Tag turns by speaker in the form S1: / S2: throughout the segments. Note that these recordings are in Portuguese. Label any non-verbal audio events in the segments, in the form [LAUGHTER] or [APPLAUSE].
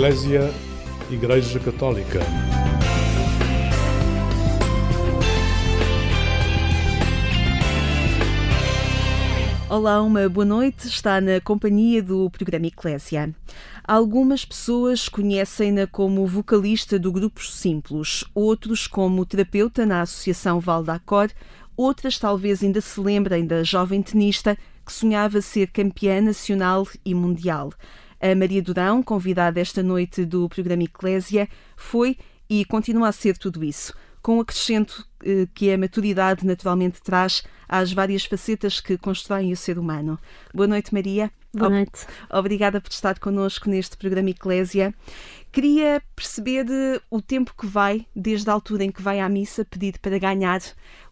S1: Eclésia Igreja Católica.
S2: Olá, uma boa noite. Está na companhia do programa Eclésia. Algumas pessoas conhecem-na como vocalista do Grupo Simples, outros como terapeuta na Associação Valdacor, outras talvez ainda se lembrem da jovem tenista que sonhava ser campeã nacional e mundial. A Maria Durão, convidada esta noite do programa Eclésia, foi e continua a ser tudo isso com o acrescento eh, que a maturidade naturalmente traz às várias facetas que constroem o ser humano. Boa noite, Maria.
S3: Boa noite.
S2: Obrigada por estar connosco neste programa Eclésia. Queria perceber eh, o tempo que vai, desde a altura em que vai à missa pedir para ganhar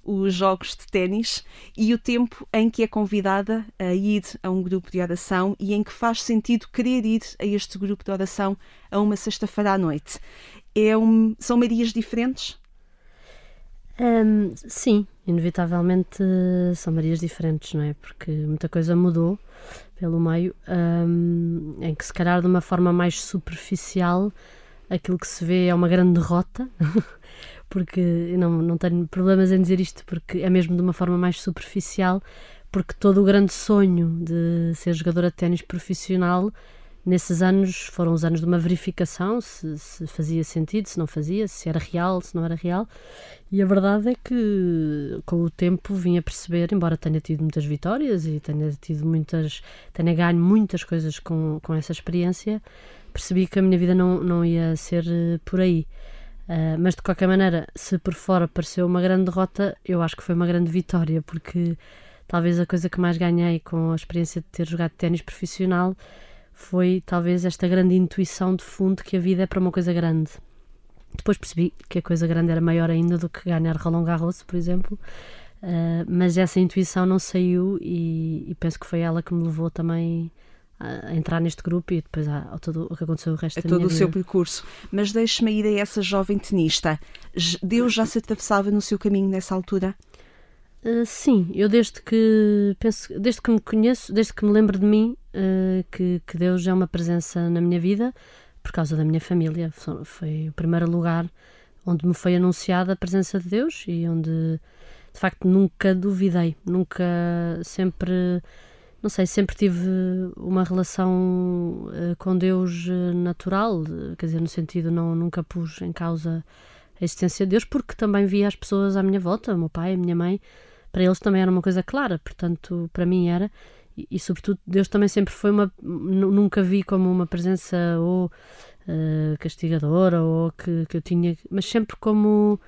S2: os jogos de ténis e o tempo em que é convidada a ir a um grupo de oração e em que faz sentido querer ir a este grupo de oração a uma sexta-feira à noite. É um, são Marias diferentes?
S3: Um, sim, inevitavelmente são Marias diferentes, não é? Porque muita coisa mudou pelo meio, um, em que se calhar de uma forma mais superficial aquilo que se vê é uma grande derrota, [LAUGHS] porque não, não tenho problemas em dizer isto, porque é mesmo de uma forma mais superficial, porque todo o grande sonho de ser jogadora de ténis profissional nesses anos foram os anos de uma verificação se, se, fazia sentido, se não fazia, se era real, se não era real. E a verdade é que com o tempo vim a perceber, embora tenha tido muitas vitórias e tenha tido muitas, tenha ganho muitas coisas com, com essa experiência, percebi que a minha vida não, não ia ser eh, por aí. Uh, mas de qualquer maneira, se por fora pareceu uma grande derrota, eu acho que foi uma grande vitória, porque talvez a coisa que mais ganhei com a experiência de ter jogado ténis profissional foi talvez esta grande intuição de fundo que a vida é para uma coisa grande. Depois percebi que a coisa grande era maior ainda do que ganhar Roland Garros, por exemplo, uh, mas essa intuição não saiu e, e, penso que foi ela que me levou também a entrar neste grupo e depois a, a todo o que aconteceu o resto
S2: a
S3: da
S2: todo
S3: o
S2: vida. seu percurso. Mas deixe-me ir a essa jovem tenista. Deus já se atravessava no seu caminho nessa altura?
S3: Uh, sim, eu desde que penso, desde que me conheço, desde que me lembro de mim, uh, que, que, Deus é uma presença na minha vida por causa da minha família. Foi o primeiro lugar onde me foi anunciada a presença de Deus e onde de facto nunca duvidei, nunca sempre não sei, sempre tive uma relação uh, com Deus natural, quer dizer, no sentido não nunca pus em causa a existência de Deus, porque também via as pessoas à minha volta, o meu pai, a minha mãe, para eles também era uma coisa clara, portanto, para mim era, e, e sobretudo Deus também sempre foi uma, nunca vi como uma presença ou uh, castigadora ou que, que eu tinha, mas sempre como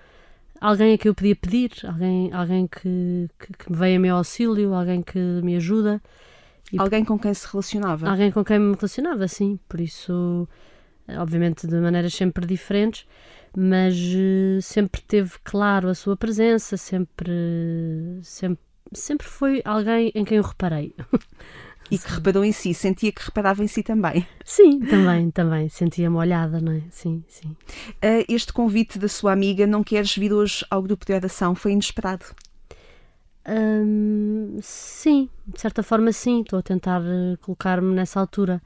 S3: alguém a quem eu podia pedir, alguém, alguém que, que, que veio a meu auxílio, alguém que me ajuda.
S2: E alguém com quem se relacionava?
S3: Alguém com quem me relacionava, sim. Por isso, obviamente de maneiras sempre diferentes, mas uh, sempre teve claro a sua presença, sempre, sempre, sempre foi alguém em quem eu reparei. [LAUGHS]
S2: E que reparou em si, sentia que reparava em si também.
S3: Sim, também, também. Sentia-me olhada, não é? Sim, sim.
S2: Uh, este convite da sua amiga, não queres vir hoje ao grupo de oração, foi inesperado?
S3: Um, sim, de certa forma sim. Estou a tentar eh, colocar-me nessa altura.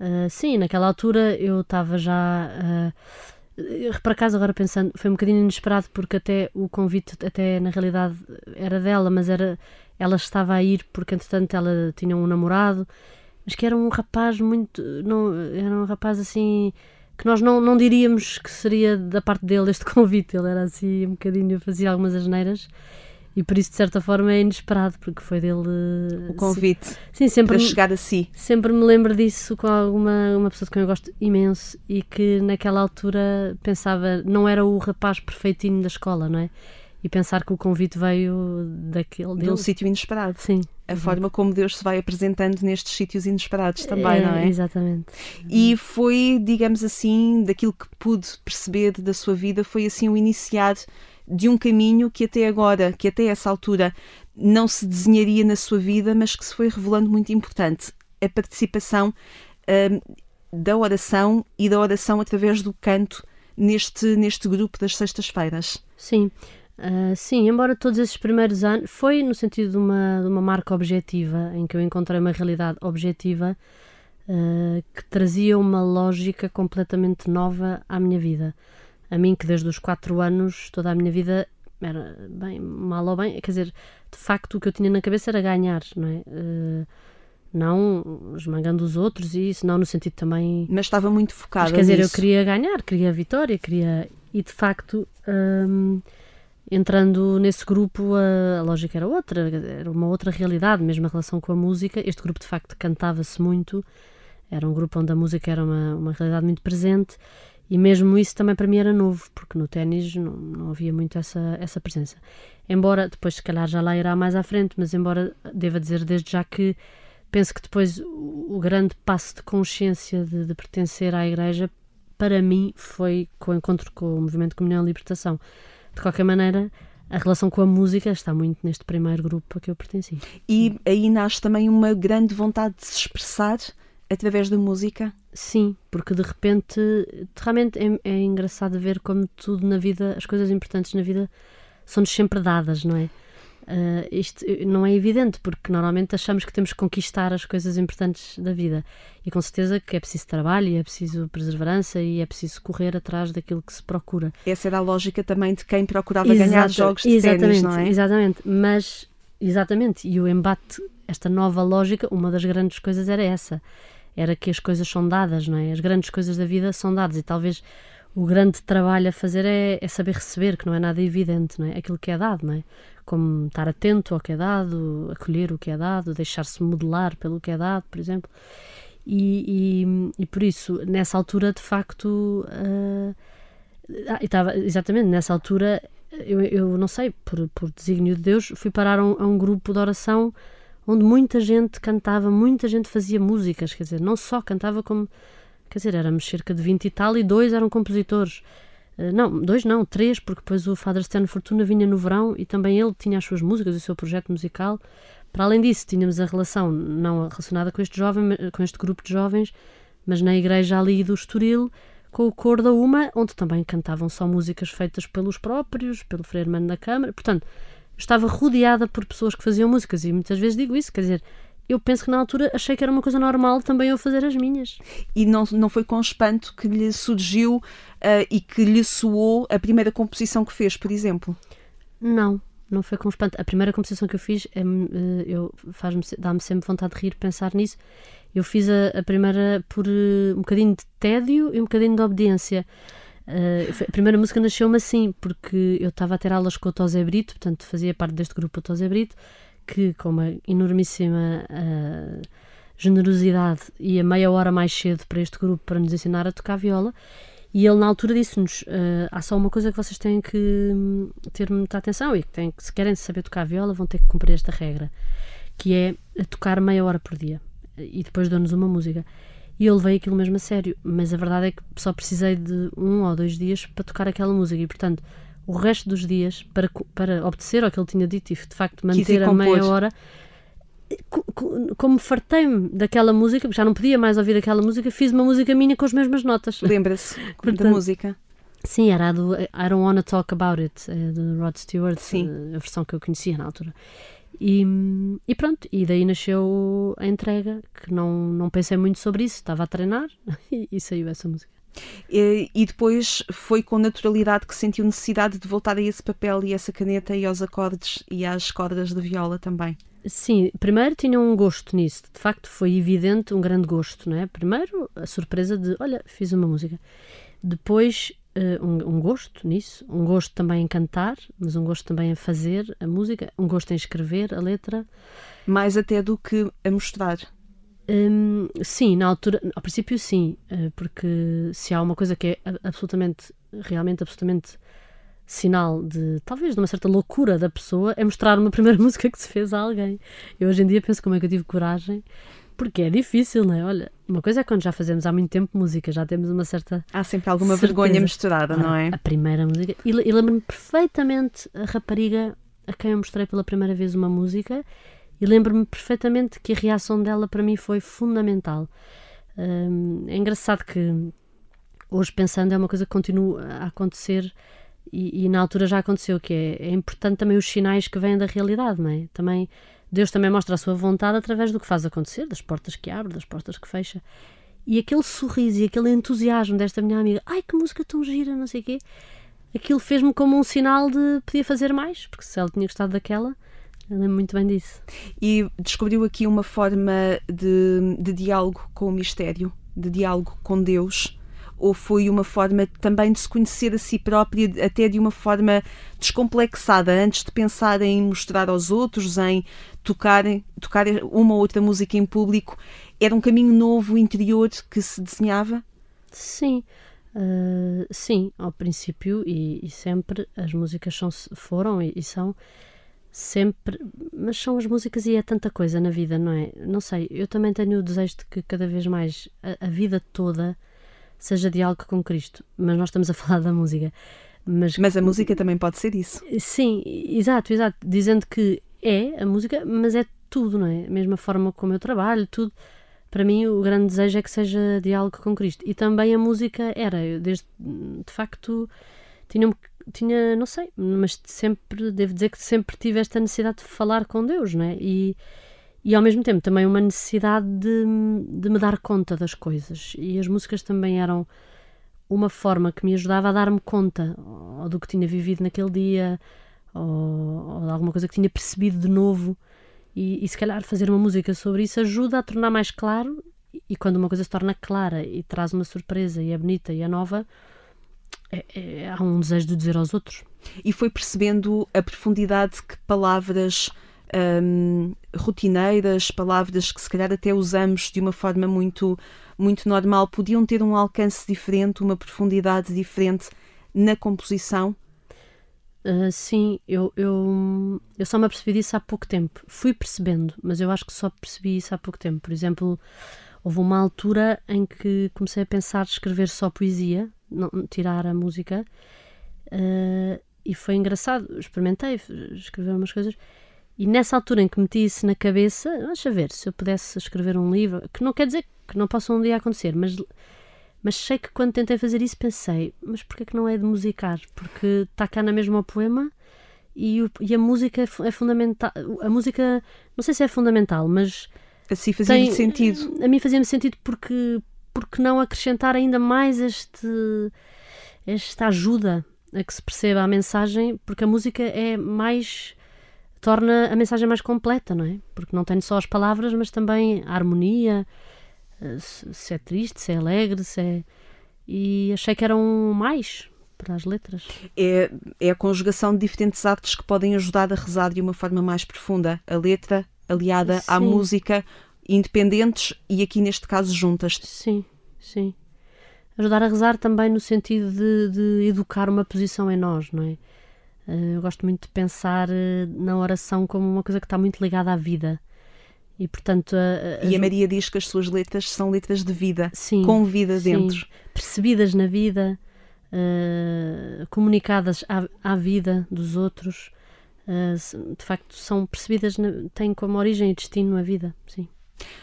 S3: Uh, sim, naquela altura eu estava já. Uh, por acaso, agora pensando, foi um bocadinho inesperado porque até o convite, até na realidade era dela, mas era ela estava a ir porque entretanto ela tinha um namorado, mas que era um rapaz muito. Não, era um rapaz assim que nós não, não diríamos que seria da parte dele este [LAUGHS] convite. Ele era assim um bocadinho, fazia algumas asneiras e por isso de certa forma é inesperado porque foi dele
S2: o convite
S3: sim, sempre
S2: para chegar a si
S3: sempre me lembro disso com alguma uma pessoa de quem eu gosto imenso e que naquela altura pensava não era o rapaz perfeitinho da escola não é e pensar que o convite veio daquele
S2: de um sítio inesperado
S3: sim
S2: a exatamente. forma como Deus se vai apresentando nestes sítios inesperados também,
S3: é,
S2: não é?
S3: Exatamente.
S2: E foi, digamos assim, daquilo que pude perceber da sua vida, foi assim o iniciar de um caminho que até agora, que até essa altura não se desenharia na sua vida, mas que se foi revelando muito importante. A participação uh, da oração e da oração através do canto neste, neste grupo das sextas-feiras.
S3: Sim. Uh, sim, embora todos esses primeiros anos foi no sentido de uma, de uma marca objetiva, em que eu encontrei uma realidade objetiva uh, que trazia uma lógica completamente nova à minha vida. A mim, que desde os quatro anos, toda a minha vida era bem, mal ou bem, quer dizer, de facto o que eu tinha na cabeça era ganhar, não é? Uh, não esmagando os outros e isso, não no sentido também.
S2: Mas estava muito focada.
S3: quer dizer,
S2: nisso.
S3: eu queria ganhar, queria a vitória, queria. E de facto, entrando nesse grupo, a, a, lógica era outra, era uma outra realidade, mesmo a relação com a música. Este grupo de facto cantava-se muito, era um grupo onde a música era uma, uma realidade muito presente. E mesmo isso também para mim era novo, porque no ténis não, não havia muito essa, essa presença. Embora, depois se calhar já lá irá mais à frente, mas embora deva dizer desde já que penso que depois o, grande passo de consciência de, de, pertencer à Igreja, para mim, foi com o encontro com o Movimento Comunhão e Libertação. De qualquer maneira, a relação com a música está muito neste primeiro grupo a que eu pertenci.
S2: E aí nasce também uma grande vontade de se expressar através da música?
S3: Sim, porque de repente, realmente é, é engraçado ver como tudo na vida, as coisas importantes na vida são-nos sempre dadas, não é? Uh, isto não é evidente, porque normalmente achamos que temos que conquistar as coisas importantes da vida. E com certeza que é preciso trabalho, e é preciso perseverança e é preciso correr atrás daquilo que se procura.
S2: Essa era a lógica também de quem procurava Exato, ganhar jogos de
S3: exatamente,
S2: ténis, não é?
S3: Exatamente, mas exatamente, e o embate, esta nova lógica, uma das grandes coisas era essa, era que as coisas são dadas, não é? As grandes coisas da vida são dadas e talvez o grande trabalho a fazer é, é, saber receber, que não é nada evidente, não é? Aquilo que é dado, não é? Como estar atento ao que é dado, acolher o que é dado, deixar-se modelar pelo que é dado, por exemplo. E, e, e por isso, nessa altura, de facto, uh, estava exatamente nessa altura, eu, eu não sei, por, por desígnio de Deus, fui parar a um, a um grupo de oração onde muita gente cantava, muita gente fazia músicas, quer dizer, não só cantava como Quer dizer, éramos cerca de 20 e tal e dois eram compositores. Uh, não, dois não, três, porque depois o Father Stan Fortuna vinha no verão e também ele tinha as suas músicas, o seu projeto musical. Para além disso, tínhamos a relação não relacionada com este jovem, com este grupo de jovens, mas na igreja ali do Estoril, com o cor da Uma, onde também cantavam só músicas feitas pelos próprios, pelo Freire Mano da Câmara. Portanto, estava rodeada por pessoas que faziam músicas e muitas vezes digo isso, quer dizer, eu penso que na altura achei que era uma coisa normal também eu fazer as minhas.
S2: E não, não foi com espanto que lhe surgiu uh, e que lhe soou a primeira composição que fez, por exemplo?
S3: Não, não foi com espanto. A primeira composição que eu fiz é, eu faz-me dá-me sempre vontade de rir pensar nisso. Eu fiz a, a primeira por uh, um bocadinho de tédio e um bocadinho de obediência. Uh, a primeira música nasceu-me assim, porque eu estava a ter aulas com o Tosé Brito, portanto fazia parte deste grupo o Tosé Brito, que, com uma enormíssima uh, generosidade, ia meia hora mais cedo para este grupo para nos ensinar a tocar viola. E ele, na altura, disse-nos: uh, há só uma coisa que vocês têm que hum, ter muita atenção e que, têm, se querem saber tocar viola, vão ter que cumprir esta regra, que é tocar meia hora por dia. E depois dão-nos uma música. E eu levei aquilo mesmo a sério, mas a verdade é que só precisei de um ou dois dias para tocar aquela música. E, portanto, o resto dos dias para, para obedecer ao que ele tinha dito e de facto manter a meia hora. Como fartei-me daquela música, já não podia mais ouvir aquela música, fiz uma música minha com as mesmas notas. [LAUGHS]
S2: Lembra-se da música?
S3: Sim, era a do I Don't Wanna Talk About It, é do Rod Stewart, Sim. a versão que eu conhecia na altura. E, e, pronto, e daí nasceu a entrega, que não, não pensei muito sobre isso, estava a treinar [LAUGHS] e, e saiu essa música.
S2: E, depois foi com naturalidade que sentiu necessidade de voltar a esse papel e essa caneta e aos acordes e às cordas de viola também.
S3: Sim, primeiro tinha um gosto nisso, de facto foi evidente um grande gosto, não é? Primeiro a surpresa de, olha, fiz uma música. Depois uh, um, um, gosto nisso, um gosto também em cantar, mas um gosto também em fazer a música, um gosto em escrever a letra.
S2: Mais até do que a mostrar.
S3: Hum, sim, na altura, ao princípio sim, eh, porque se há uma coisa que é absolutamente, realmente absolutamente sinal de talvez de uma certa loucura da pessoa é mostrar uma primeira [LAUGHS] música que se fez a alguém. Eu hoje em dia penso como é que eu tive coragem, porque é difícil, não é? Olha, uma coisa é quando já fazemos há muito tempo música, já temos uma certa.
S2: Há sempre alguma certeza. vergonha misturada, não é?
S3: A primeira música. E, e lembro-me perfeitamente a rapariga a quem eu mostrei pela primeira vez uma música e lembro-me perfeitamente que a reação dela para mim foi fundamental. Um, é engraçado que hoje pensando é uma coisa que continua a acontecer e, e na altura já aconteceu que é, é, importante também os sinais que vêm da realidade, não é? Também Deus também mostra a sua vontade através do que faz acontecer, das portas que abre, das portas que fecha. E aquele sorriso e aquele entusiasmo desta minha amiga, ai que música tão gira, não sei o quê, aquilo fez-me como um sinal de podia fazer mais, porque se ela tinha gostado daquela, eu lembro muito bem disso.
S2: E descobriu aqui uma forma de, de diálogo com o mistério, de diálogo com Deus ou foi uma forma também de se conhecer a si própria, até de uma forma descomplexada, antes de pensar em mostrar aos outros, em tocar, tocar uma ou outra música em público, era um caminho novo interior que se desenhava?
S3: Sim, uh, sim, ao princípio e, e, sempre as músicas são, foram e, e são sempre, mas são as músicas e é tanta coisa na vida, não é? Não sei, eu também tenho o desejo de que cada vez mais a, a vida toda seja diálogo com Cristo, mas nós estamos a [LAUGHS] falar da música.
S2: Mas, mas a música também pode ser isso.
S3: Sim, exato, exato. Dizendo que é a música, mas é tudo, não é? A mesma forma como eu trabalho, tudo. Para mim, o grande desejo é que seja diálogo com Cristo. E também a música era, eu desde, de facto, tinha, tinha, não sei, mas sempre, devo dizer que sempre tive esta necessidade de falar com Deus, não é? E, e ao mesmo tempo também uma necessidade de, de me dar conta das coisas. E as músicas também eram uma forma que me ajudava a dar-me conta ou do que tinha vivido naquele dia ou, ou de alguma coisa que tinha percebido de novo. E, e se calhar fazer uma música sobre isso ajuda a tornar mais claro. E quando uma coisa se torna clara e traz uma surpresa e é bonita e é nova, há um desejo de dizer aos outros.
S2: E foi percebendo a profundidade que palavras um, rotineiras, palavras que se calhar até usamos de uma forma muito, muito normal, podiam ter um alcance diferente, uma profundidade diferente na composição?
S3: Uh, sim, eu, eu, eu só me apercebi disso há pouco tempo. Fui percebendo, mas eu acho que só percebi isso há pouco tempo. Por exemplo, houve uma altura em que comecei a pensar escrever só poesia, não, tirar a música, uh, e foi engraçado. Experimentei escrever umas coisas e nessa altura em que meti isso na cabeça, deixa ver, se eu pudesse escrever um livro, que não quer dizer que não possa um dia acontecer, mas, mas sei que quando tentei fazer isso pensei, mas porquê que não é de musicar? Porque está cá na mesma o poema e, o, e a música é, é fundamental. A música, não sei se é fundamental, mas.
S2: Assim fazia sentido.
S3: A mim fazia-me sentido porque, porque não acrescentar ainda mais este, esta ajuda a que se perceba a mensagem, porque a música é mais torna a mensagem mais completa, não é? Porque não tem só as palavras, mas também a harmonia, eh, se é triste, se é alegre, se é... E achei que eram mais para as letras.
S2: É, é a conjugação de diferentes artes que podem ajudar a rezar de uma forma mais profunda. A letra aliada sim. à música, independentes e aqui neste caso juntas.
S3: Sim, sim. Ajudar a rezar também no sentido de, de educar uma posição em nós, não é? Eh, eu gosto muito de pensar eh, na oração como uma coisa que está muito ligada à vida. E, portanto,
S2: a, a, e a Maria diz que as suas letras são letras de vida, sim, com vida sim. dentro.
S3: Percebidas na vida, uh, comunicadas à, à, vida dos outros. Uh, de facto, são percebidas, na, têm como origem e destino a vida. Sim.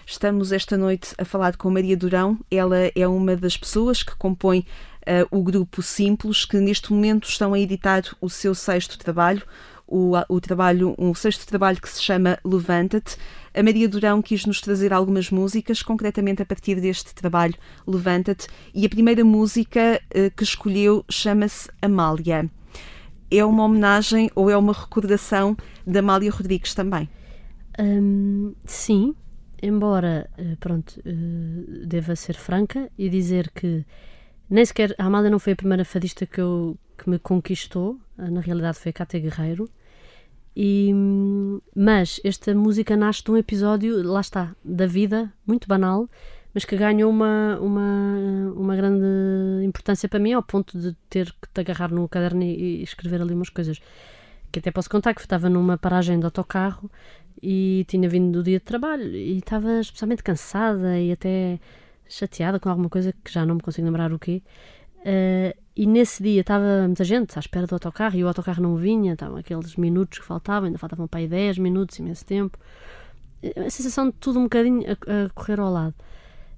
S2: Estamos esta noite a falar com Maria Durão. Ela é uma das pessoas que compõe uh, o grupo Simples, que neste momento estão a editar o seu sexto trabalho, o, o trabalho, um sexto trabalho que se chama Levanta-te. A Maria Durão quis nos trazer algumas músicas, concretamente a partir deste trabalho Levanta-te, e a primeira música uh, que escolheu chama-se Amália. É uma homenagem ou é uma recordação da Amália Rodrigues também?
S3: Um, sim, embora, eh, pronto, deva ser franca e dizer que nem sequer a Amália não foi a primeira fadista que, eu, que me conquistou, ah, na realidade foi a Cátia Guerreiro. E, mas esta música nasce de um episódio, lá está, da vida, muito banal, mas que ganhou uma, uma, uma grande importância para mim, ao ponto de ter que te agarrar no caderno e, e escrever ali umas coisas. Que até posso contar que estava numa paragem de autocarro e tinha vindo do dia de trabalho e estava especialmente cansada e até chateada com alguma coisa que já não me consigo lembrar o quê. Uh, e nesse dia estava muita gente à espera do autocarro e o autocarro não vinha, estavam aqueles minutos que faltavam, ainda faltavam para aí 10 minutos, imenso tempo. A sensação de tudo um bocadinho a, a correr ao lado.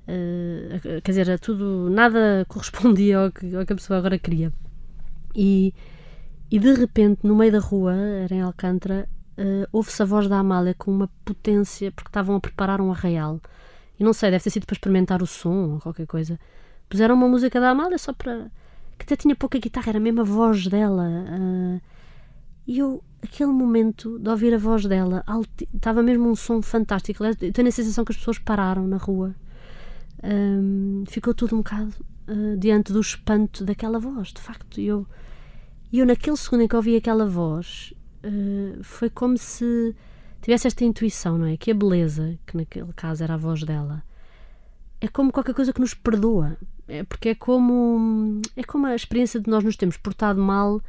S3: Uh, quer dizer, tudo, nada [LAUGHS] correspondia ao que, ao que a pessoa agora queria. E, e de repente, no meio da rua, era em Alcântara,
S4: uh, ouve-se a voz da Amália com uma potência, porque estavam a preparar um arraial. E não sei, deve ter sido para experimentar o som ou qualquer coisa. Puseram uma música da Amália só para. que até tinha pouca guitarra, era a voz dela. Uh, e eu, aquele momento de ouvir a voz dela, estava mesmo um som fantástico. Eu tenho a sensação que as pessoas pararam na rua. Um, ficou tudo um bocado uh, diante do espanto daquela voz, de facto. E eu, eu, naquele segundo em que ouvi aquela voz, uh, foi como se tivesse esta intuição, não é? Que a beleza, que naquele caso era a voz dela, é como qualquer coisa que nos perdoa. É porque é como, é como a experiência de nós nos termos portado mal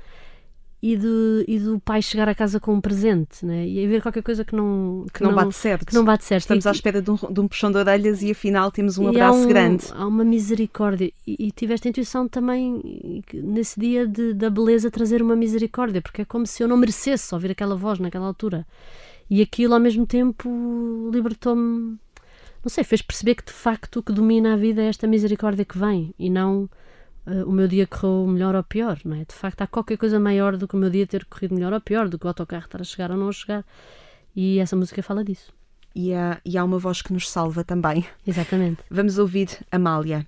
S4: e, de, e do pai chegar a casa com um presente né? e haver qualquer coisa que não,
S2: que, que não, não, bate certo.
S4: Que não bate certo.
S2: Estamos e, à espera de um, de um puxão de orelhas e afinal temos um abraço
S4: um,
S2: grande.
S4: Há uma misericórdia e, e tiveste a intuição também nesse dia de, da beleza trazer uma misericórdia, porque é como se eu não merecesse ouvir aquela voz naquela altura. E aquilo ao mesmo tempo libertou-me, não sei, fez perceber que de facto o que domina a vida é esta misericórdia que vem e não uh, o meu dia correu melhor ou pior, não é? De facto, há qualquer coisa maior do que o meu dia ter corrido melhor ou pior, do que o autocarro estar a chegar ou não a chegar. E essa música fala disso.
S2: E há, e há uma voz que nos salva também.
S4: Exatamente.
S2: Vamos ouvir Amália.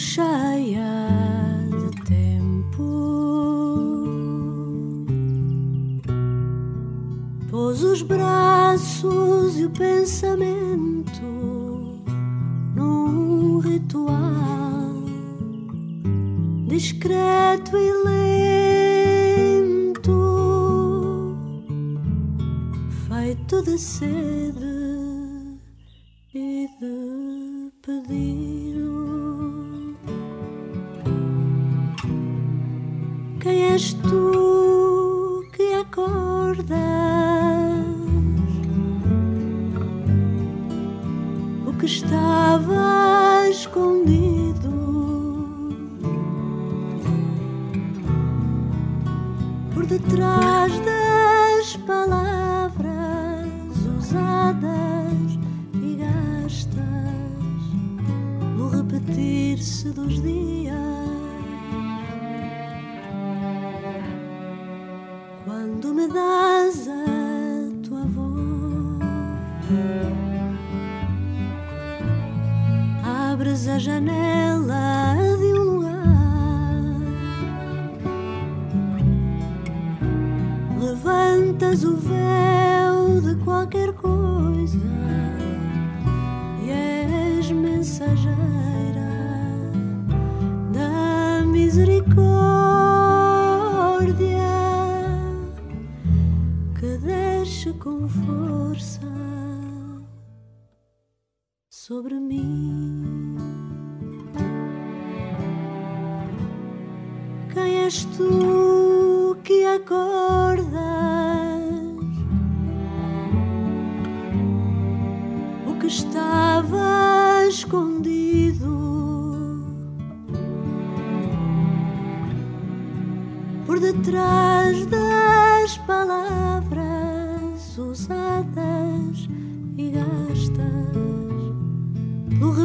S3: Fico O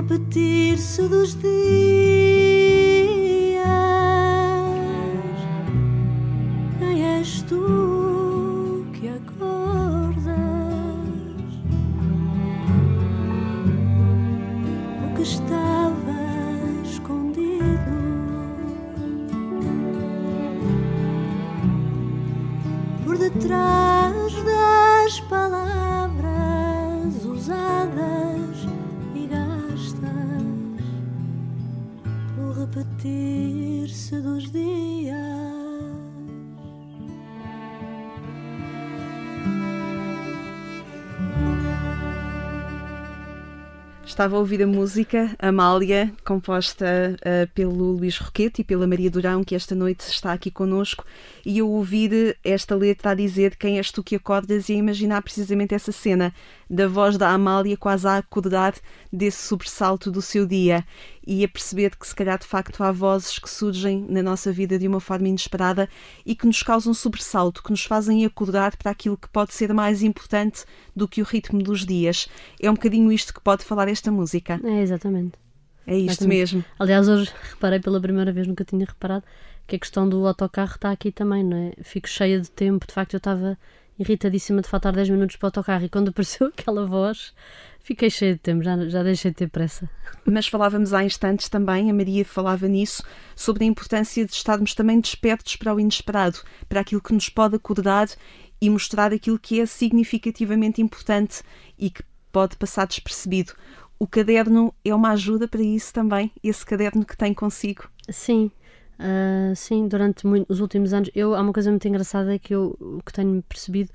S3: repetir-se dos dias. Estava
S2: a ouvir a música Amália, composta uh, pelo Luís Roquete e pela Maria Durão, que esta noite está aqui connosco, e eu ouvir esta letra a dizer quem és tu que acordas e a imaginar precisamente essa cena da voz da Amália quase a acordar desse sobressalto do seu dia e a perceber que se calhar de facto há vozes que surgem na nossa vida de uma forma inesperada e que nos causam sobressalto, que nos fazem acordar para aquilo que pode ser mais importante do que o ritmo dos dias. É um bocadinho isto que pode falar esta música.
S3: É, exatamente.
S2: É isto
S3: Exatamente.
S2: mesmo.
S3: Aliás, hoje reparei pela primeira vez, nunca tinha reparado, que a questão do autocarro está aqui também, não é? Fico cheia de tempo, de facto eu estava irritadíssima de faltar 10 minutos para o autocarro e quando [LAUGHS] apareceu aquela voz, fiquei cheia de tempo, já, já deixei de ter pressa.
S2: Mas falávamos há instantes também, a Maria falava nisso, sobre a importância de estarmos também despertos para o inesperado, para aquilo que nos pode acordar e mostrar aquilo que é significativamente importante e que pode passar despercebido. O caderno é uma ajuda para isso também, esse caderno que tem consigo.
S3: Sim, ah, sim, durante muito- os últimos anos, eu, há uma coisa muito engraçada que eu que tenho percebido,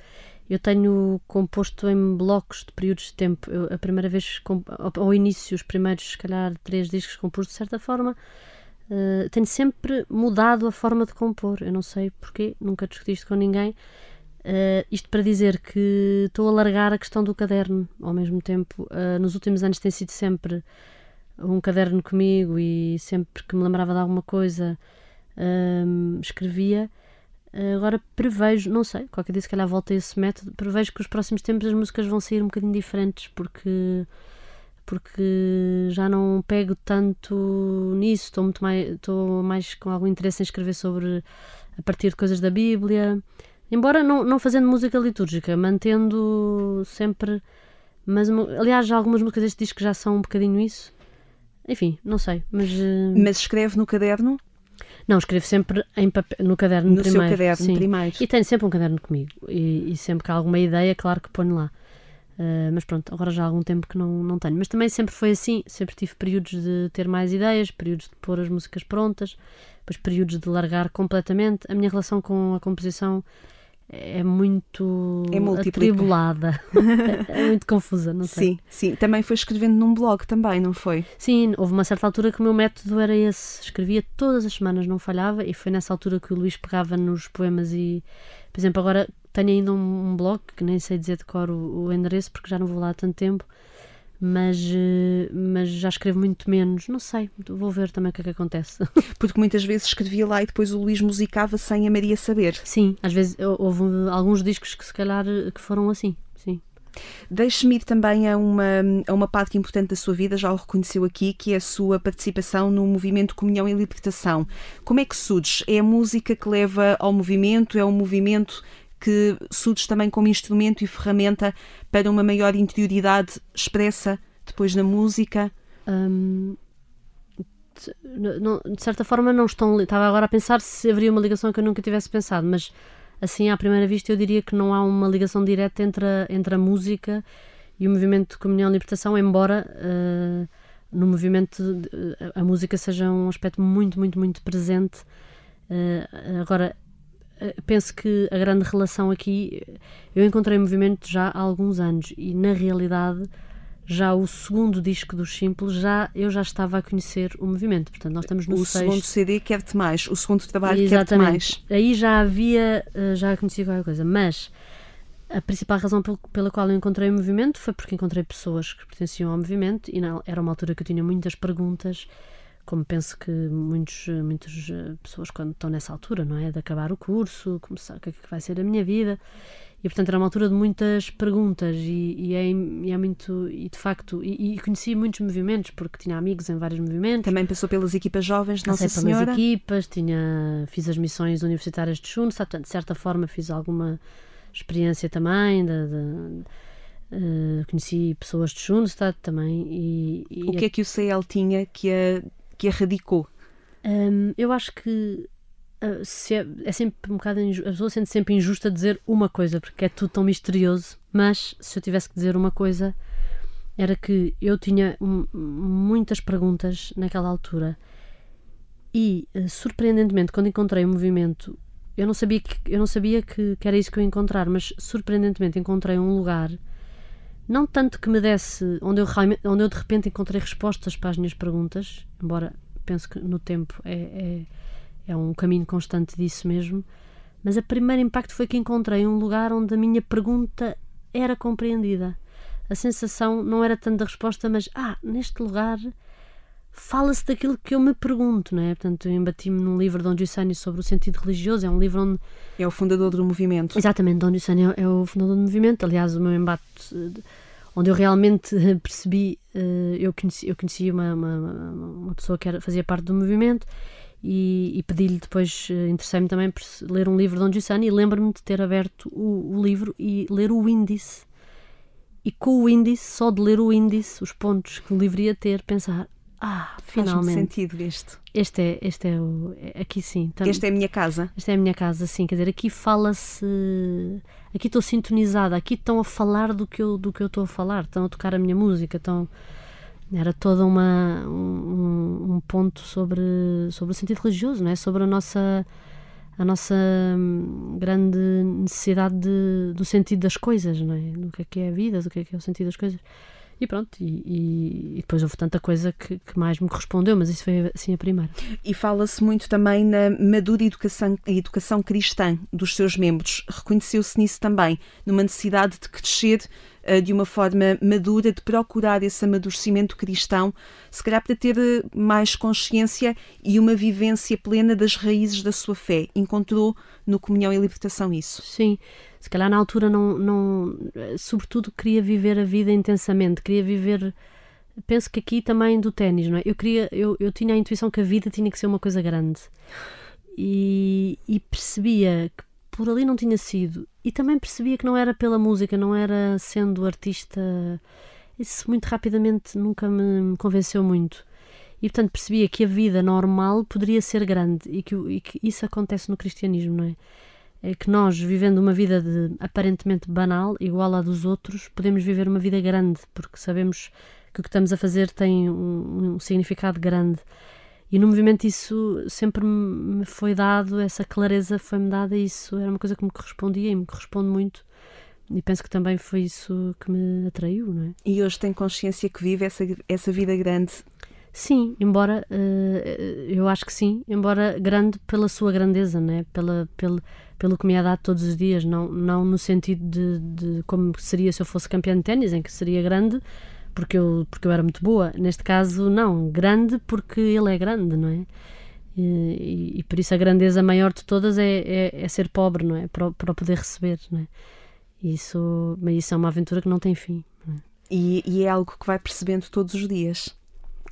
S3: eu tenho composto em blocos de períodos de tempo. Eu, a primeira vez, ao, início, os primeiros, se calhar, três discos compus de certa forma, ah, tenho sempre mudado a forma de compor. Eu não sei porquê, nunca discuti isto com ninguém. Ah, isto para dizer que estou a largar a questão do caderno ao mesmo tempo. Nos últimos anos tem sido sempre um caderno comigo e sempre que me lembrava de alguma coisa hum, escrevia. Agora prevejo, não sei, qualquer dia se calhar volta a esse método, prevejo que os próximos tempos as músicas vão sair um bocadinho diferentes porque porque já não pego tanto nisso, estou muito mais, estou mais com algum interesse em escrever sobre a partir de coisas da Bíblia, embora não, não fazendo música litúrgica, mantendo sempre, mas aliás algumas músicas deste disco já são um bocadinho isso. Enfim, não sei, mas eh,
S2: Mas escreve no caderno,
S3: não, escrevo sempre em papel, no caderno
S2: no
S3: primeiro.
S2: seu caderno
S3: sim.
S2: primeiro.
S3: E tenho sempre um caderno comigo. E, e sempre que há alguma ideia, claro que ponho lá. Uh, mas pronto, agora já há algum tempo que não, não tenho. Mas também sempre foi assim. Sempre tive períodos de ter mais ideias, períodos de pôr as músicas prontas, depois períodos de largar completamente. A minha relação com a composição é muito
S2: É
S3: atribulada. [LAUGHS] é muito confusa, não sei.
S2: Sim, sim. Também foi escrevendo num blog também, não foi?
S3: Sim, houve uma certa altura que o meu método era esse. Escrevia todas as semanas, não falhava, e foi nessa altura que o Luís pegava nos poemas e, por exemplo, agora tenho ainda um, um blog, que nem sei dizer de cor o, o endereço, porque já não vou lá há tanto tempo, mas, eh, mas já escrevo muito menos. Não sei, vou ver também o que é que acontece. [LAUGHS]
S2: Porque muitas vezes escrevia lá e depois o Luís musicava sem a Maria saber.
S3: Sim, às vezes hou- houve alguns discos que se calhar eh, que foram assim, sim.
S2: Deixe-me ir também a uma, a uma parte importante da sua vida, já o reconheceu aqui, que é a sua participação no movimento Comunhão e Libertação. Como é que surge? É a música que leva ao movimento? É um movimento que surge também como instrumento e ferramenta para uma maior interioridade expressa depois na música?
S3: Hum, de, certa forma não estão estava agora a pensar se haveria uma ligação que eu nunca tivesse pensado mas assim à primeira vista eu diria que não há uma ligação direta entre a, entre a música e o movimento de comunhão e libertação embora eh, no movimento de- a música seja um aspecto muito muito muito presente Eh, agora eh, penso que a grande relação aqui eu encontrei o movimento já há alguns anos e na realidade já o segundo disco dos Simples, já, eu já estava a conhecer o movimento. Portanto, nós estamos no
S2: o
S3: sexto.
S2: segundo CD quer-te mais, o segundo trabalho quer-te mais.
S3: Aí já havia, eh, já conhecia qualquer coisa, mas a principal razão pel- pela qual eu encontrei o movimento foi porque encontrei pessoas que pertenciam ao movimento e não, era uma altura que eu tinha muitas perguntas, como penso que muitos, muitas eh, pessoas quando estão nessa altura, não é? De acabar o curso, começar, o que é que vai ser a minha vida. E portanto era uma altura de muitas perguntas e, e é, e é muito, e de facto, e, e conheci muitos movimentos porque tinha amigos em vários movimentos.
S2: Também passou pelas equipas jovens de Nossa
S3: Passei pelas
S2: Senhora.
S3: equipas, tinha, fiz as missões universitárias de Chunsa, portanto, de certa forma fiz alguma experiência também, de, de- eh, conheci pessoas de Schoenstatt também e, e
S2: O que é que o CL tinha que a, que a radicou?
S3: Hum, eu acho que ah, se é, é sempre um bocado inju- a pessoa sente sempre injusta dizer uma coisa porque é tudo tão misterioso mas se eu tivesse que dizer uma coisa era que eu tinha muitas perguntas naquela altura e eh, surpreendentemente quando encontrei o movimento eu não sabia que eu não sabia que, que era isso que eu ia encontrar mas surpreendentemente encontrei um lugar não tanto que me desse, onde eu, onde eu de repente encontrei respostas para as minhas perguntas, embora penso que no tempo é, é, é um caminho constante disso mesmo, mas o primeiro impacto foi que encontrei um lugar onde a minha pergunta era compreendida. A sensação não era tanto da resposta, mas, ah, neste lugar fala-se daquilo que eu me pergunto, não é? Portanto, eu embati-me num livro de Don Giussani sobre o sentido religioso, é um livro onde...
S2: É o fundador do movimento.
S3: Exatamente, Don Giussani é, é o fundador do movimento, aliás, o meu embate, onde eu realmente percebi, eh, eu conheci, eu conheci uma, uma, uma pessoa que era, fazia parte do movimento e, e pedi-lhe depois, eh, interessei-me também por ler um livro de Don Giussani e lembro-me de ter aberto o, o livro e ler o índice e com o índice, só de ler o índice, os pontos que o livro ia ter, pensar, ah, finalmente.
S2: Sentido este.
S3: Este é, este é o. É, aqui sim.
S2: Tam, esta é a minha casa.
S3: Esta é a minha casa, sim. Quer dizer, aqui fala-se. Aqui estou sintonizada, aqui estão a falar do que eu do que eu estou a falar, estão a tocar a minha música, estão. Era toda uma um, um ponto sobre sobre o sentido religioso, não é? Sobre a nossa a nossa hum, grande necessidade de, do sentido das coisas, não é? Do que é que é a vida, do que é que é o sentido das coisas. E pronto, e, e, depois houve tanta coisa que, que, mais me correspondeu, mas isso foi assim a primeira.
S2: E fala-se muito também na madura educação, educação cristã dos seus membros. Reconheceu-se nisso também, numa necessidade de crescer de uma forma madura, de procurar esse amadurecimento cristão, se calhar para ter eh, mais consciência e uma vivência plena das raízes da sua fé. Encontrou no Comunhão e Libertação isso?
S3: Sim se calhar na altura não, não sobretudo queria viver a vida intensamente, queria viver penso que aqui também do ténis, não é? Eu queria, eu, eu tinha a intuição que a vida tinha que ser uma coisa grande e, e percebia que por ali não tinha sido e também percebia que não era pela música, não era sendo artista. Isso muito rapidamente nunca me convenceu muito. E portanto percebia que a vida normal poderia ser grande e que, e que isso acontece no cristianismo, não é? é que nós, vivendo uma vida de, aparentemente banal, igual à dos outros, podemos viver uma vida grande, porque sabemos que o que estamos a fazer tem um, um significado grande. E no movimento isso sempre me foi dado, essa clareza foi-me dada, isso era uma coisa que me correspondia e me corresponde muito. E penso que também foi isso que me atraiu, não é?
S2: E hoje tem consciência que vive essa, essa vida grande
S3: Sim, embora uh, eu acho que sim, embora grande pela sua grandeza, né? pela, pelo, pelo que me é dado todos os dias, não, não no sentido de, de como seria se eu fosse campeã de ténis, em que seria grande porque eu, porque eu era muito boa. Neste caso, não, grande porque ele é grande, não é? E, e, e por isso a grandeza maior de todas é, é, é, ser pobre, não é? Para, para poder receber, não é? Isso, mas isso é uma aventura que não tem fim. Não é?
S2: E, e é algo que vai percebendo todos os dias.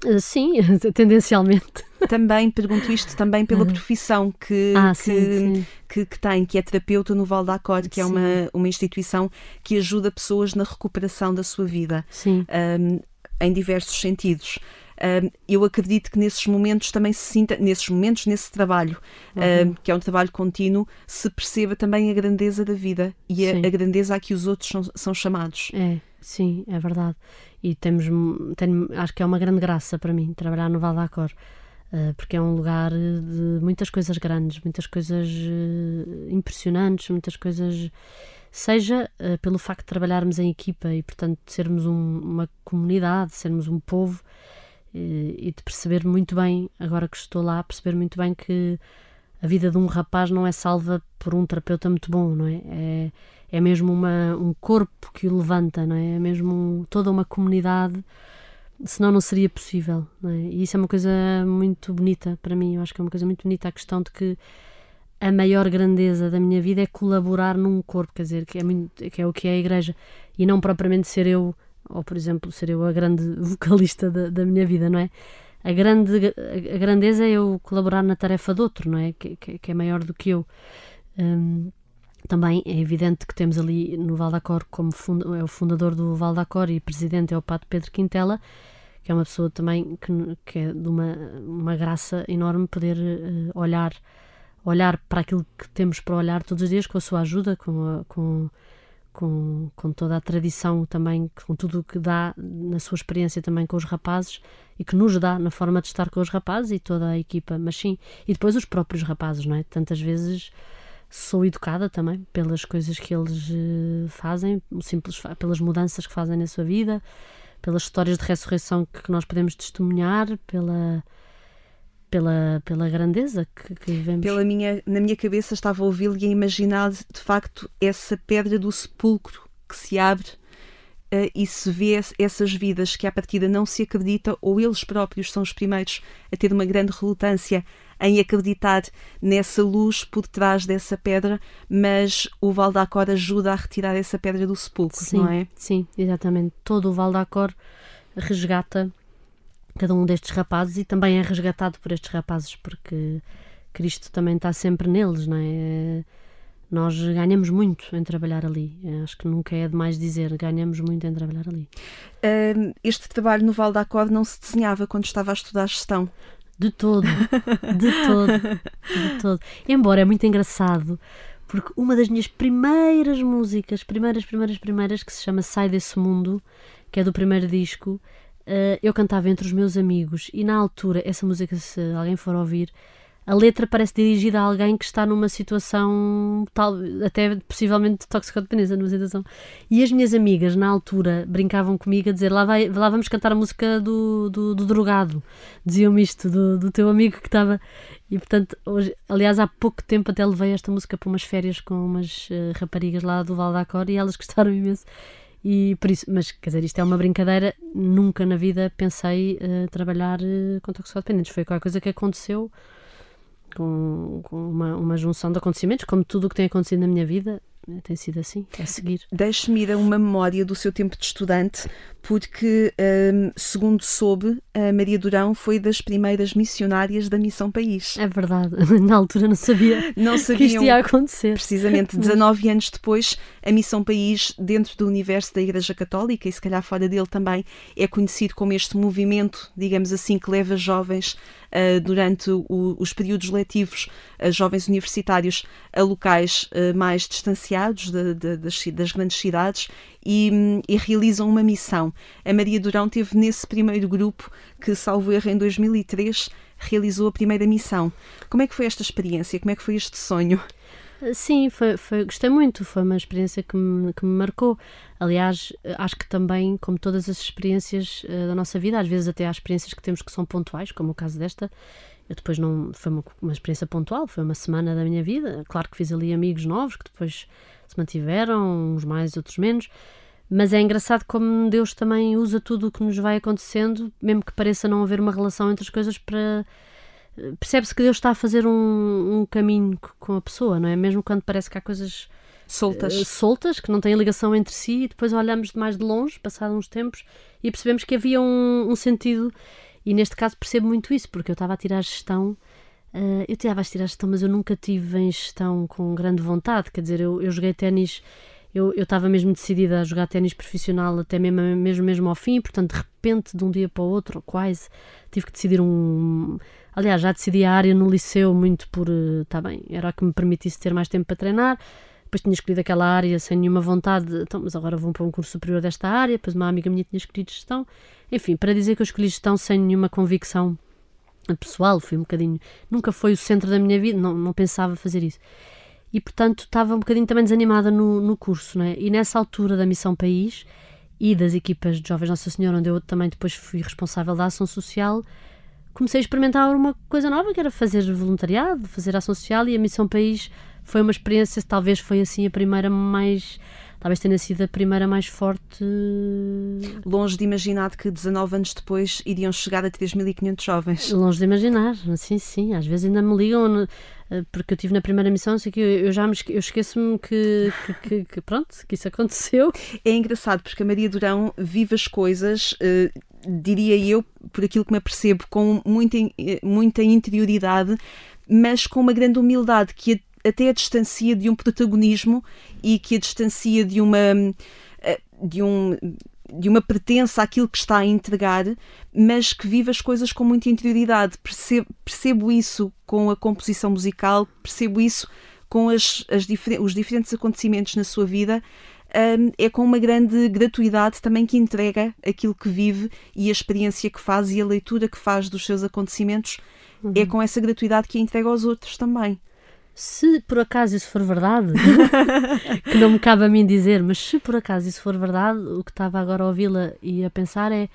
S3: Eh, sim, [LAUGHS] tendencialmente.
S2: Também pergunto isto também pela profissão que, ah, que, sim, sim. Que, que, tem, que é terapeuta no Val d'Acor, que é uma, uma instituição que ajuda pessoas na recuperação da sua vida um, em diversos sentidos. Um, eu acredito que nesses momentos também se sinta, nesses momentos, nesse trabalho, uhum. um, que é um trabalho contínuo, se perceba também a grandeza da vida e a, a, grandeza a que os outros são, são chamados.
S3: É, sim, é verdade e temos, tem, acho que é uma grande graça para mim trabalhar no Val d'Acor, uh, porque é um lugar de muitas coisas grandes, muitas coisas uh, impressionantes, muitas coisas. Seja uh, pelo facto de trabalharmos em equipa e, portanto, sermos um, uma comunidade, sermos um povo e de perceber muito bem, agora que estou lá, perceber muito bem que a vida de um rapaz não é salva por um terapeuta muito bom, não é? É, é mesmo uma, um corpo que o levanta, não é? É mesmo toda uma comunidade, senão não seria possível, não é? E isso é uma coisa muito bonita para mim, eu acho que é uma coisa muito bonita a questão de que a maior grandeza da minha vida é colaborar num corpo, quer dizer, que é, muito, que é o que é a igreja, e não propriamente ser eu, ou por exemplo, ser eu a grande [LAUGHS] vocalista da, da minha vida, não é? A, grande, a grandeza é eu colaborar na tarefa de outro, não é? Que, que, que é maior do que eu. Um, também é evidente que temos ali no Valdacor, como é o fundador do Valdacor e presidente é o Pato Pedro Quintela, que é uma pessoa também que, que é de uma, uma graça enorme poder uh, olhar olhar para aquilo que temos para olhar todos os dias com a sua ajuda, com, a, com, com, com toda a tradição também, com tudo o que dá na sua experiência também com os rapazes e que nos dá na forma de estar com os rapazes e toda a equipa, mas sim, e depois os próprios rapazes, não é? Tantas vezes sou educada também pelas coisas que eles uh, fazem, simples, pelas mudanças que fazem na sua vida, pelas histórias de ressurreição que, que nós podemos testemunhar, pela pela, pela grandeza que, que vivemos.
S2: Pela minha, na minha cabeça estava a ouvi-lo e a imaginar de facto essa pedra do sepulcro que se abre uh, e se vê essas vidas que à partida não se acredita ou eles próprios são os primeiros a ter uma grande relutância em acreditar nessa luz por trás dessa pedra, mas o Val d'Acor ajuda a retirar essa pedra do sepulcro,
S3: sim,
S2: não é?
S3: Sim, exatamente. Todo o Val d'Acor resgata cada um destes rapazes e também é resgatado por estes rapazes, porque Cristo também está sempre neles, não é? Nós ganhamos muito em trabalhar ali. Acho que nunca é demais dizer, ganhamos muito em trabalhar ali.
S2: este trabalho no Val d'Acor não se desenhava quando estava a estudar gestão?
S3: De todo, de todo, de todo. Embora é muito engraçado, porque uma das minhas primeiras músicas, primeiras, primeiras, primeiras, que se chama Sai Desse Mundo, que é do primeiro disco, uh, eu cantava entre os meus amigos. E na altura, essa música, se alguém for ouvir, a letra parece dirigida a alguém que está numa situação tal, até possivelmente de toxicodependência, numa situação. E as minhas amigas, na altura, brincavam comigo a dizer: lá, vai, lá vamos cantar a música do, do, do drogado. Diziam-me isto, do, do teu amigo que estava. E portanto, hoje, aliás, há pouco tempo até levei esta música para umas férias com umas uh, raparigas lá do Val da Cor e elas gostaram imenso. E por isso, mas quer dizer, isto é uma brincadeira. Nunca na vida pensei uh, trabalhar uh, com toxicodependentes. Foi qualquer coisa que aconteceu com, com uma, uma junção de acontecimentos, como tudo o que tem acontecido na minha vida, tem sido assim, a seguir.
S2: Deixe-me ir a uma memória do seu tempo de estudante, porque, um, segundo soube, a Maria Durão foi das primeiras missionárias da Missão País.
S3: É verdade, [LAUGHS] na altura não sabia não que isto ia acontecer.
S2: Precisamente [LAUGHS] 19 anos depois, a Missão País, dentro do universo da Igreja Católica e se calhar fora dele também, é conhecido como este movimento, digamos assim, que leva jovens durante o, os períodos letivos, uh, jovens universitários, a locais uh, mais distanciados de, de, das, das grandes cidades e, e, realizam uma missão. A Maria Durão teve nesse primeiro grupo que, salvo erro, em 2003 realizou a primeira missão. Como é que foi esta experiência? Como é que foi este sonho?
S3: Sim, foi, foi, gostei muito, foi uma experiência que me, que me marcou. Aliás, acho que também, como todas as experiências uh, da nossa vida, às vezes até há experiências que temos que são pontuais, como o caso desta, eu depois não. Foi uma, uma experiência pontual, foi uma semana da minha vida. Claro que fiz ali amigos novos que depois se mantiveram, uns mais, outros menos. Mas é engraçado como Deus também usa tudo o que nos vai acontecendo, mesmo que pareça não haver uma relação entre as coisas, para. Percebe-se que Deus está a fazer um, um, caminho com a pessoa, não é? Mesmo quando parece que há coisas
S2: soltas, uh,
S3: soltas que não têm ligação entre si, e depois olhamos de mais de longe, passados uns tempos, e percebemos que havia um, um sentido. E neste caso percebo muito isso, porque eu estava a tirar gestão. Uh, eu estava a tirar gestão, mas eu nunca tive em gestão com grande vontade. Quer dizer, eu, eu joguei ténis eu estava mesmo decidida a jogar ténis profissional até mesmo, mesmo, mesmo ao fim, portanto, de repente, de um dia para o outro, quase, tive que decidir um. Aliás, já decidi a área no liceu muito por. Está bem, era a que me permitisse ter mais tempo para treinar. Depois tinha escolhido aquela área sem nenhuma vontade, então, mas agora vou para um curso superior desta área. Depois uma amiga minha tinha escolhido gestão. Enfim, para dizer que eu escolhi gestão sem nenhuma convicção pessoal, foi um bocadinho. Nunca foi o centro da minha vida, não, não pensava fazer isso e portanto estava um bocadinho também desanimada no, no curso, né? E nessa altura da Missão País e das equipas de Jovens Nossa Senhora, onde eu também depois fui responsável da ação social, comecei a experimentar uma coisa nova, que era fazer voluntariado, fazer ação social, e a Missão País foi uma experiência, talvez foi assim a primeira mais talvez tenha sido a primeira mais forte.
S2: Longe de imaginar que 19 anos depois iriam chegar a 3.500 jovens.
S3: Longe de imaginar, sim, sim. Às vezes ainda me ligam, eh, porque eu estive na primeira missão, sei que eu já me, eu esqueço-me que, que, que, que, pronto, que isso aconteceu.
S2: É engraçado porque a Maria Durão vive as coisas. Uh, diria eu, por aquilo que me apercebo, com muita, eh, muita interioridade, mas com uma grande humildade que até a distancia de um protagonismo e que a distancia de uma eh, de um de uma pertença àquilo que está a entregar, mas que vive as coisas com muita interioridade. Percebo, percebo isso com a composição musical, percebo isso com as, as difer os diferentes acontecimentos na sua vida. Um, é com uma grande gratuidade também que entrega aquilo que vive e a experiência que faz e a leitura que faz dos seus acontecimentos. É uhum. É com essa gratuidade que a entrega aos outros também.
S3: Se por acaso isso for verdade, [LAUGHS] que não me cabe a mim dizer, mas se por acaso isso for verdade, o que estava agora a ouvi-la e a pensar é: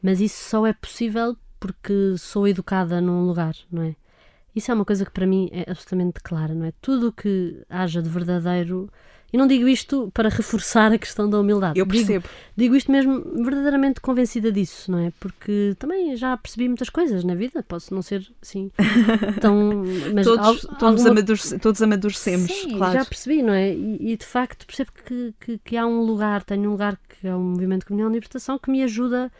S3: mas isso só é possível porque sou educada num lugar, não é? Isso é uma coisa que para mim é absolutamente clara, não é? Tudo o que haja de verdadeiro. E não digo isto para reforçar a questão da humildade.
S2: Eu
S3: Digo-
S2: percebo.
S3: Digo isto mesmo verdadeiramente convencida disso, não é? Porque também já percebi muitas coisas na vida, posso não ser assim tão. [LAUGHS] Mas
S2: todos,
S3: al-
S2: todos,
S3: alguma-
S2: todos amadurecemos,
S3: Sim,
S2: claro.
S3: já percebi, não é? E, e, de facto percebo que, que, que há um lugar, tenho um lugar que é o Movimento de Comunhão e Libertação que me ajuda,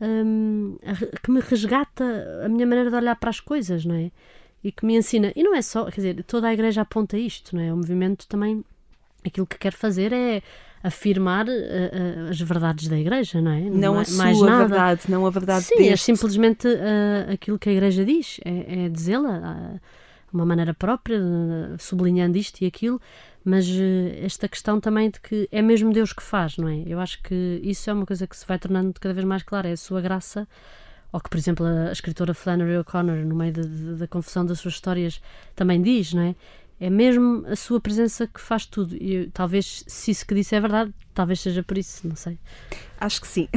S3: hum, a que me resgata a minha maneira de olhar para as coisas, não é? E que me ensina, e não é só, quer dizer, toda a igreja aponta isto, não é? O movimento também, aquilo que quer fazer é afirmar uh, as verdades da igreja, não é?
S2: Não
S3: é
S2: a sua
S3: mais nada.
S2: verdade, não a verdade
S3: Sim, é
S2: deste.
S3: simplesmente uh, aquilo que a Igreja diz, é, é dizê-la de uma maneira própria, sublinhando isto e aquilo, mas esta questão também de que é mesmo Deus que faz, não é? Eu acho que isso é uma coisa que se vai tornando cada vez mais clara, é a sua graça, ou que, por exemplo, a, a escritora Flannery O'Connor, no meio de- de- da confusão das suas histórias, também diz, não é? É mesmo a sua presença que faz tudo. E talvez, se isso que disse é verdade, talvez seja por isso, não sei.
S2: Acho que sim.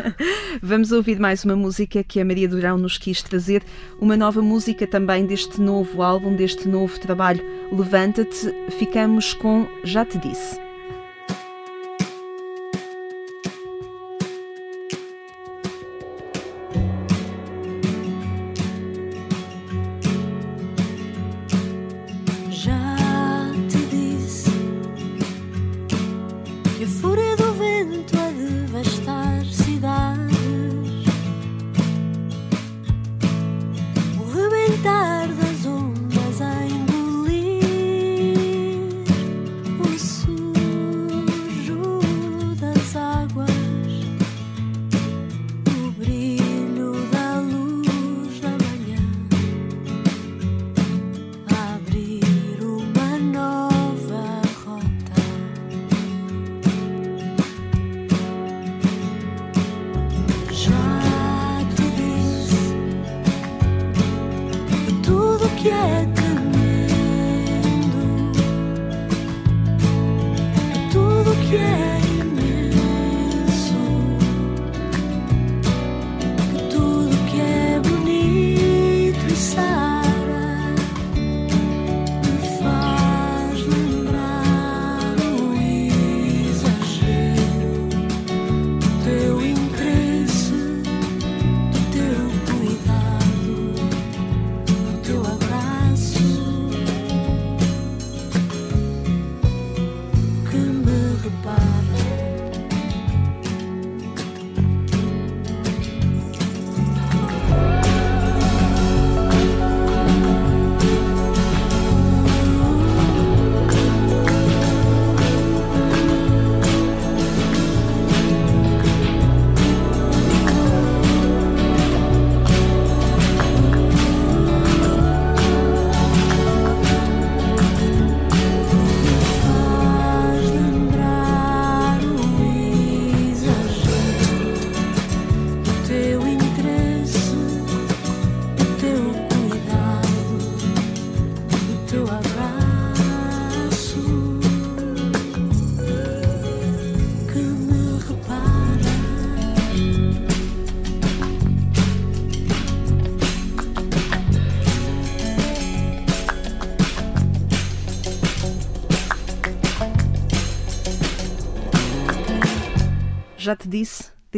S2: [LAUGHS] Vamos ouvir mais uma música que a Maria Durão nos quis trazer, uma nova música também deste novo álbum, deste novo trabalho. Levanta-te, ficamos com Já Te Disse.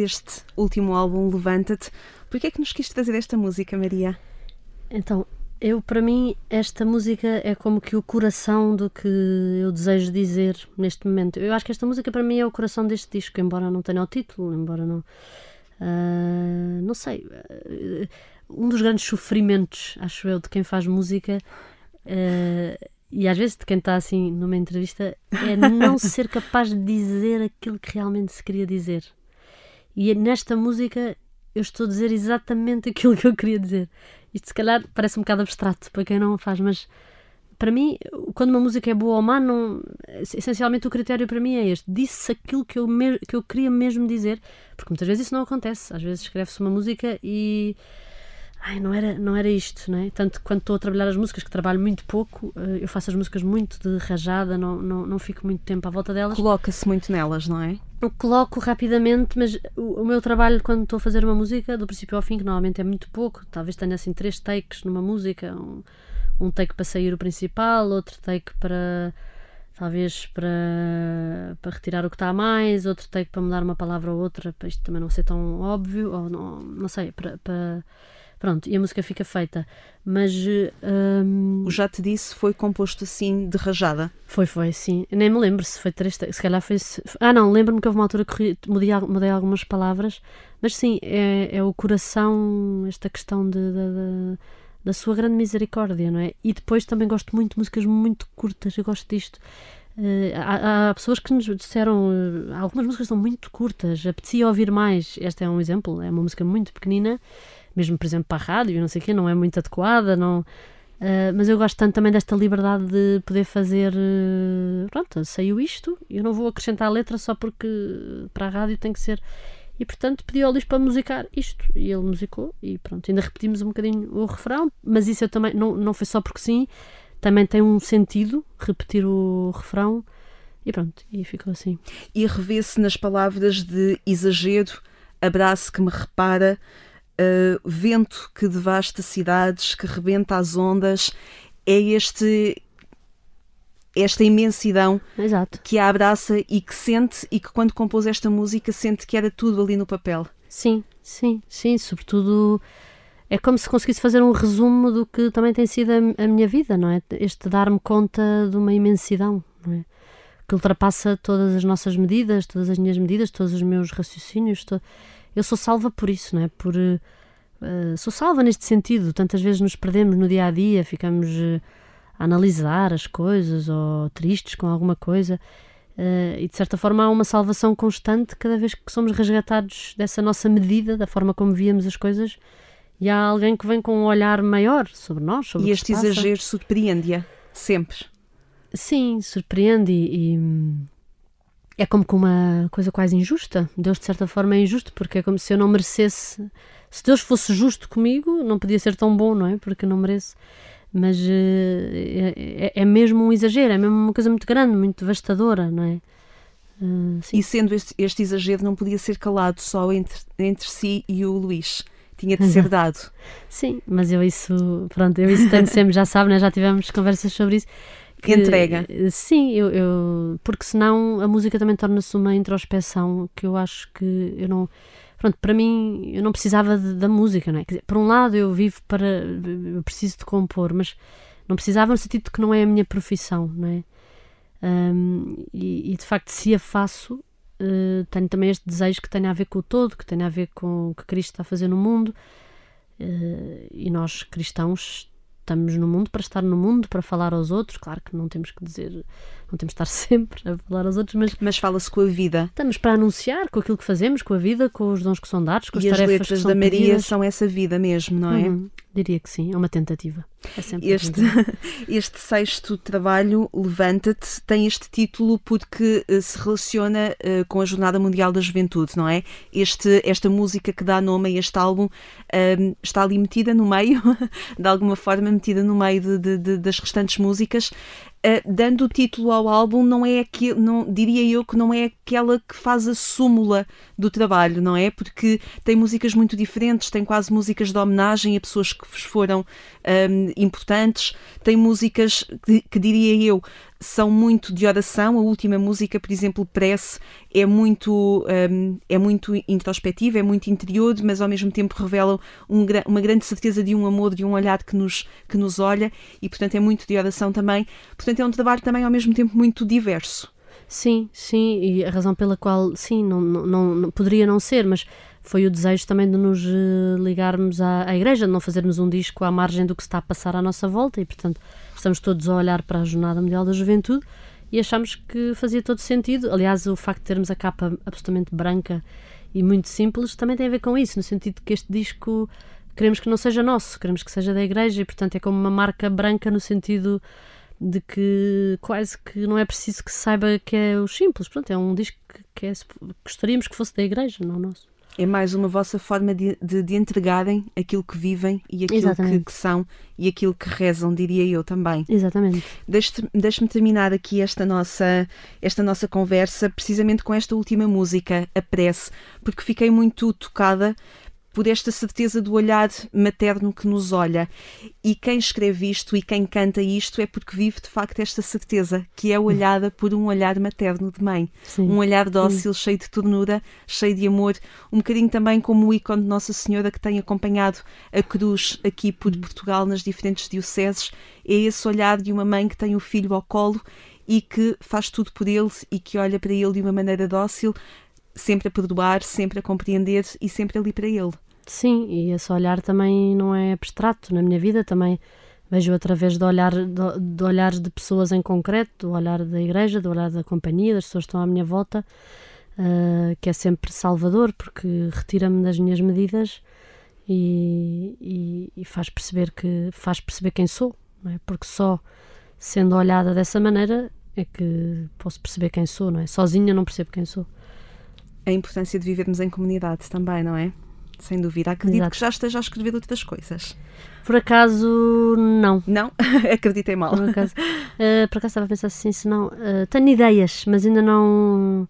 S2: Deste último álbum, Levanta-te. Por que é que nos quis trazer esta música, Maria?
S3: Então, eu para mim esta música é como que o coração do que eu desejo dizer neste momento. Eu acho que esta música para mim é o coração deste disco, embora não tenha o título, embora não. Ah, não sei. ah, um dos grandes sofrimentos, acho eu, de quem faz música. ah, e às vezes de quem está assim numa entrevista é não ser capaz de dizer aquilo que realmente se queria dizer. E nesta música eu estou a dizer exatamente [LAUGHS] aquilo que eu queria dizer. Isto se calhar parece um bocado abstrato para quem não o faz, mas para mim, quando uma música é boa ou má, não, essencialmente o critério para mim é este. Disse aquilo que eu, me- que eu queria mesmo dizer, porque muitas vezes isso não acontece. Às vezes escreve-se uma música e ai, não era, não era isto, não é? Tanto quando estou a trabalhar as músicas, que trabalho muito pouco, eh, eu faço as músicas muito de rajada, não, não, não fico muito tempo à volta delas.
S2: Coloca-se muito nelas, não é?
S3: Eu coloco rapidamente, mas o, o meu trabalho quando estou a fazer uma música, do princípio ao fim, que normalmente é muito pouco, talvez tenha assim três takes numa música, um, um take para sair o principal, outro take para talvez para, para retirar o que está a mais, outro take para mudar uma palavra ou outra, para isto também não ser tão óbvio, ou não, não sei, para, para pronto, e a música fica feita. Mas. hum,
S2: O Já Te Disse foi composto assim, de rajada.
S3: foi, foi, sim. Nem me lembro se foi três. Se calhar foi. Ah, não, lembro-me que houve uma altura que mudei, mudei algumas palavras, mas sim, é, é o coração, esta questão de, de- de- da sua grande misericórdia, não é? E depois também gosto muito de músicas muito curtas, eu gosto disto. Eh, há, há pessoas que nos disseram eh, algumas músicas são muito curtas, apetecia ouvir mais. Este é um exemplo, é uma música muito pequenina, mesmo por exemplo para a rádio, não sei o quê, não é muito adequada, não. Uh, mas eu gosto tanto também desta liberdade de poder fazer. uh, pronto, saiu isto, eu não vou acrescentar a letra só porque para a rádio tem que ser. E portanto pedi ao Luís para musicar isto. E ele musicou e pronto, ainda repetimos um bocadinho o refrão, mas isso eu também. Não, não foi só porque sim, também tem um sentido repetir o refrão e pronto, e ficou assim.
S2: E revê-se nas palavras de exagero, abraço que me repara, uh, vento que devasta cidades, que rebenta as ondas. É este esta imensidão
S3: Exato.
S2: que a abraça e que sente e que quando compôs esta música sente que era tudo ali no papel.
S3: Sim, sim, sim, sobretudo é como se conseguisse fazer um resumo do que também tem sido a, a minha vida, não é? Este dar-me conta de uma imensidão, não é? Que ultrapassa todas as nossas medidas, todas as minhas medidas, todos os meus raciocínios. to- Eu sou salva por isso, não é? Por, eh, eh, sou salva neste sentido. Tantas vezes nos perdemos no dia a dia, ficamos eh, a analisar as coisas ou tristes com alguma coisa. Eh, e de certa forma há uma salvação constante cada vez que somos resgatados dessa nossa medida, da forma como víamos as coisas, e há alguém que vem com um olhar maior sobre nós, sobre
S2: E este exagero surpreende-a sempre.
S3: Sim, surpreende e, e, hum, é como com uma coisa quase injusta. Deus, de certa forma, é injusto porque é como se eu não merecesse. Se Deus fosse justo comigo, não podia ser tão bom, não é? Porque eu não mereço. Mas eh, é, é- é mesmo um exagero, é mesmo uma coisa muito grande, muito devastadora, não é? Sim.
S2: E sendo este, este exagero não podia ser calado só entre, entre si e o Luís. Tinha de ser [LAUGHS] dado.
S3: Sim, mas eu isso, pronto, eu isso tenho sempre, já sabe, né? já tivemos conversas sobre isso. Que-
S2: Entrega.
S3: Sim, eu, eu- porque senão a música também torna-se uma introspeção que eu acho que eu não. Pronto, para mim, eu não precisava de- da música, não é? Quer dizer, por um lado, eu vivo para. Eu preciso de compor, mas não precisava no sentido de que não é a minha profissão, não é? Ahm, e, e, de facto, se a faço, eh, tenho também este desejo que tenha a ver com o todo, que tenha a ver com o que Cristo está a fazer no mundo. Eh, e nós cristãos estamos no mundo para estar no mundo, para falar aos outros. Claro que não temos que dizer, não temos que estar [LAUGHS] sempre a falar aos outros, mas
S2: Mas fala-se com a vida.
S3: estamos para anunciar com aquilo que fazemos, com a vida, com os dons que são dados, com as
S2: E as
S3: tarefas
S2: letras
S3: que são
S2: da Maria
S3: pedidas.
S2: são essa vida mesmo, não é?
S3: Uhum, diria que sim, é uma tentativa. É sempre
S2: Este, [LAUGHS] este sexto trabalho, Levanta-te, tem este título porque eh, se relaciona eh, com a Jornada Mundial da Juventude, não é? Este, esta música que dá nome a este álbum ehm, está ali metida no meio, [LAUGHS] de alguma forma metida no meio de- de- de- das restantes músicas. Eh, dando o título ao álbum, não é aqui, não, diria eu que não é aquela que faz a súmula do trabalho, não é? Porque tem músicas muito diferentes, tem quase músicas de homenagem a pessoas que vos foram hum, importantes, tem músicas que, que diria eu são muito de oração. A última música, por exemplo, Prece, é muito, hum, é muito introspectiva, é muito interior, mas ao mesmo tempo revelam um uma grande certeza de um amor, de um olhar que nos, que nos olha e, portanto, é muito de oração também. Portanto, é um trabalho também ao mesmo tempo muito diverso.
S3: Sim, sim, e a razão pela qual, sim, não, não- não- poderia não ser, mas foi o desejo também de nos eh, ligarmos à, à igreja, de não fazermos um disco à margem do que está a passar à nossa volta e, portanto, estamos todos a olhar para a Jornada Mundial da Juventude e achamos que fazia todo sentido. Aliás, o facto de termos a capa absolutamente branca e muito simples também tem a ver com isso, no sentido que este disco queremos que não seja nosso, queremos que seja da igreja e, portanto, é como uma marca branca no sentido de que quase que não é preciso que se saiba que é o simples. Pronto, é um disco que, que é, gostaríamos que fosse da igreja, não nosso.
S2: É mais uma vossa forma de, de, de entregarem aquilo que vivem e aquilo que, que, são e aquilo que rezam, diria eu também.
S3: Exatamente.
S2: Deixe-me terminar aqui esta nossa, esta nossa conversa precisamente com esta última música, A Prece, porque fiquei muito tocada por esta certeza do olhar materno que nos olha. E quem escreve isto e quem canta isto é porque vive de facto esta certeza, que é olhada por um olhar materno de mãe. Sim. Um olhar dócil, Sim. cheio de ternura, cheio de amor, um bocadinho também como o ícone de Nossa Senhora que tem acompanhado a cruz aqui por Portugal nas diferentes dioceses. É esse olhar de uma mãe que tem o filho ao colo e que faz tudo por ele e que olha para ele de uma maneira dócil, sempre a perdoar, sempre a compreender e sempre ali para ele.
S3: Sim, e esse olhar também não é abstrato. Na minha vida também vejo através do olhar do, do olhar de pessoas em concreto, do olhar da igreja, do olhar da companhia, das pessoas que estão à minha volta, uh, que é sempre salvador, porque retira-me das minhas medidas e, e, e, faz perceber que faz perceber quem sou, é? Porque só sendo olhada dessa maneira é que posso perceber quem sou, não é? Sozinha não percebo quem sou.
S2: A importância de vivermos em comunidade também, não é? Sem dúvida. Acredito Exato. que já esteja a escrever outras coisas.
S3: Por acaso, não.
S2: Não? [LAUGHS] Acreditei mal.
S3: Por acaso, uh, por acaso estava a pensar assim, se não. Uh, tenho ideias, mas ainda não.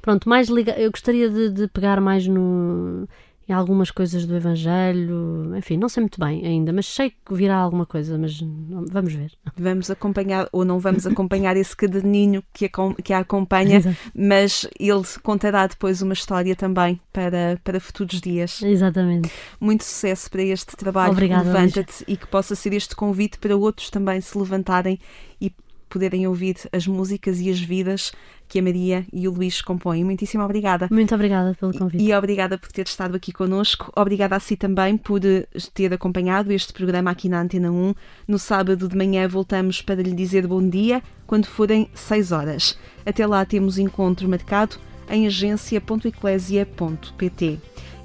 S3: Pronto, mais liga. Eu gostaria de, de pegar mais no em algumas coisas do Evangelho, enfim, não sei muito bem ainda, mas sei que virá alguma coisa, mas vamos ver.
S2: Vamos acompanhar, ou não vamos acompanhar esse caderninho que a, que a acompanha, Exato. mas ele contará depois uma história também para, para futuros dias.
S3: Exatamente.
S2: Muito sucesso para este trabalho.
S3: Obrigada,
S2: Levanta-te e que possa ser este convite para outros também se levantarem e poderem ouvir as músicas e as vidas que a Maria e o Luís compõem. Muitíssimo obrigada.
S3: Muito obrigada pelo convite.
S2: E, e obrigada por ter estado aqui connosco. Obrigada a si também por eh, ter acompanhado este programa aqui na Antena 1. No sábado de manhã voltamos para lhe dizer bom dia quando forem 6 horas. Até lá temos encontro marcado em agência.eclésia.pt.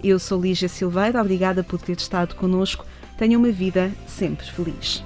S2: Eu sou Lígia Silveira, obrigada por ter estado connosco. Tenha uma vida sempre feliz.